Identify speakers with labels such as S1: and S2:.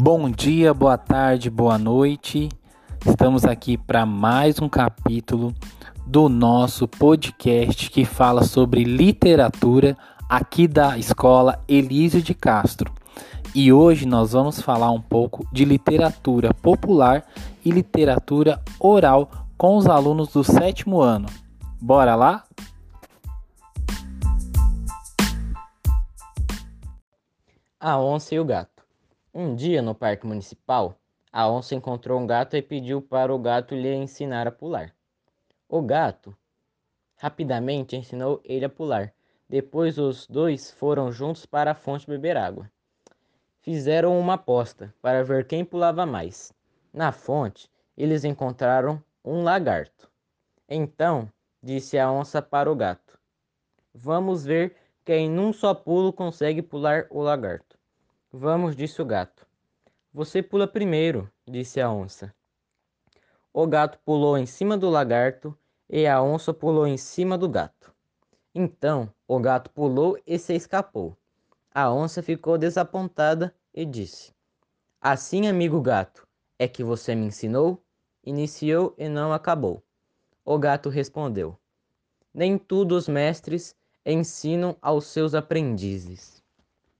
S1: Bom dia, boa tarde, boa noite. Estamos aqui para mais um capítulo do nosso podcast que fala sobre literatura aqui da escola Elísio de Castro. E hoje nós vamos falar um pouco de literatura popular e literatura oral com os alunos do sétimo ano. Bora lá?
S2: A onça e o gato. Um dia, no parque municipal, a onça encontrou um gato e pediu para o gato lhe ensinar a pular. O gato rapidamente ensinou ele a pular. Depois, os dois foram juntos para a fonte beber água. Fizeram uma aposta para ver quem pulava mais. Na fonte, eles encontraram um lagarto. Então, disse a onça para o gato: Vamos ver quem num só pulo consegue pular o lagarto. Vamos, disse o gato. Você pula primeiro, disse a onça. O gato pulou em cima do lagarto e a onça pulou em cima do gato. Então o gato pulou e se escapou. A onça ficou desapontada e disse: Assim, amigo gato, é que você me ensinou? Iniciou e não acabou. O gato respondeu: Nem tudo os mestres ensinam aos seus aprendizes.